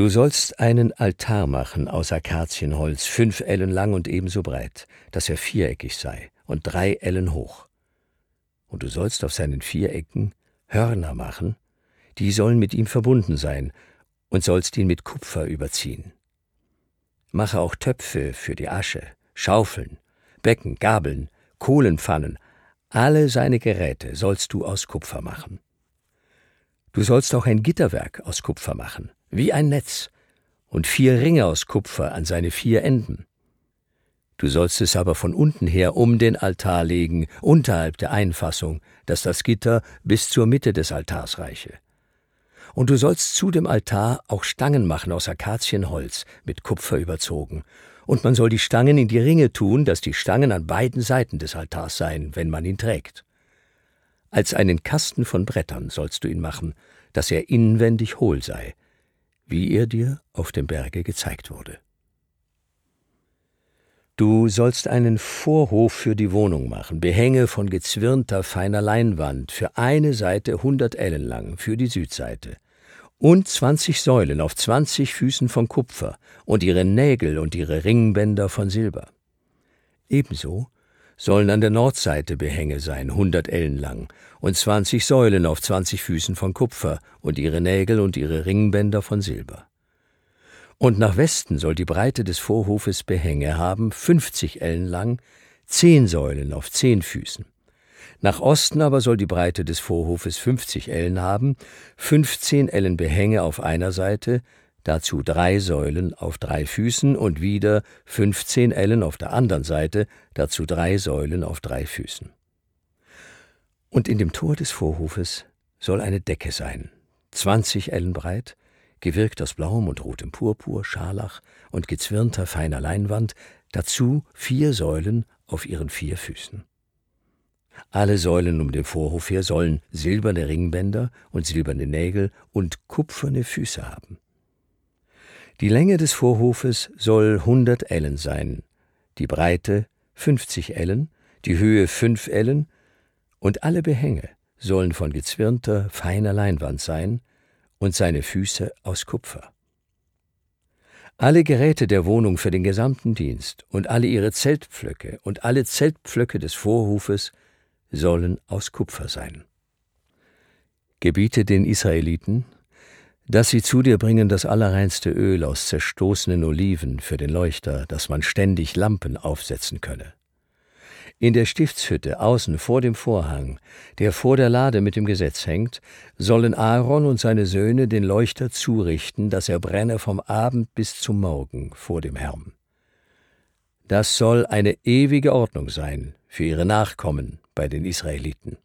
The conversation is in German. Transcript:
Du sollst einen Altar machen aus Akazienholz, fünf Ellen lang und ebenso breit, dass er viereckig sei und drei Ellen hoch. Und du sollst auf seinen vier Ecken Hörner machen, die sollen mit ihm verbunden sein, und sollst ihn mit Kupfer überziehen. Mache auch Töpfe für die Asche, Schaufeln, Becken, Gabeln, Kohlenpfannen, alle seine Geräte sollst du aus Kupfer machen. Du sollst auch ein Gitterwerk aus Kupfer machen, wie ein Netz, und vier Ringe aus Kupfer an seine vier Enden. Du sollst es aber von unten her um den Altar legen, unterhalb der Einfassung, dass das Gitter bis zur Mitte des Altars reiche. Und du sollst zu dem Altar auch Stangen machen aus Akazienholz, mit Kupfer überzogen. Und man soll die Stangen in die Ringe tun, dass die Stangen an beiden Seiten des Altars seien, wenn man ihn trägt. Als einen Kasten von Brettern sollst du ihn machen, dass er inwendig hohl sei, wie er dir auf dem Berge gezeigt wurde. Du sollst einen Vorhof für die Wohnung machen, Behänge von gezwirnter feiner Leinwand, für eine Seite hundert Ellen lang, für die Südseite, und zwanzig Säulen auf zwanzig Füßen von Kupfer und ihre Nägel und ihre Ringbänder von Silber. Ebenso sollen an der Nordseite Behänge sein, hundert Ellen lang, und zwanzig Säulen auf zwanzig Füßen von Kupfer und ihre Nägel und ihre Ringbänder von Silber. Und nach Westen soll die Breite des Vorhofes Behänge haben, fünfzig Ellen lang, zehn Säulen auf zehn Füßen. Nach Osten aber soll die Breite des Vorhofes fünfzig Ellen haben, fünfzehn Ellen Behänge auf einer Seite, dazu drei Säulen auf drei Füßen und wieder fünfzehn Ellen auf der anderen Seite, dazu drei Säulen auf drei Füßen. Und in dem Tor des Vorhofes soll eine Decke sein, zwanzig Ellen breit, gewirkt aus blauem und rotem Purpur, Scharlach und gezwirnter feiner Leinwand, dazu vier Säulen auf ihren vier Füßen. Alle Säulen um den Vorhof her sollen silberne Ringbänder und silberne Nägel und kupferne Füße haben. Die Länge des Vorhofes soll hundert Ellen sein, die Breite fünfzig Ellen, die Höhe fünf Ellen, und alle Behänge sollen von gezwirnter, feiner Leinwand sein, und seine Füße aus Kupfer. Alle Geräte der Wohnung für den gesamten Dienst und alle ihre Zeltpflöcke und alle Zeltpflöcke des Vorhofes sollen aus Kupfer sein. Gebiete den Israeliten, dass sie zu dir bringen das allerreinste Öl aus zerstoßenen Oliven für den Leuchter, dass man ständig Lampen aufsetzen könne. In der Stiftshütte außen vor dem Vorhang, der vor der Lade mit dem Gesetz hängt, sollen Aaron und seine Söhne den Leuchter zurichten, dass er brenne vom Abend bis zum Morgen vor dem Herrn. Das soll eine ewige Ordnung sein für ihre Nachkommen bei den Israeliten.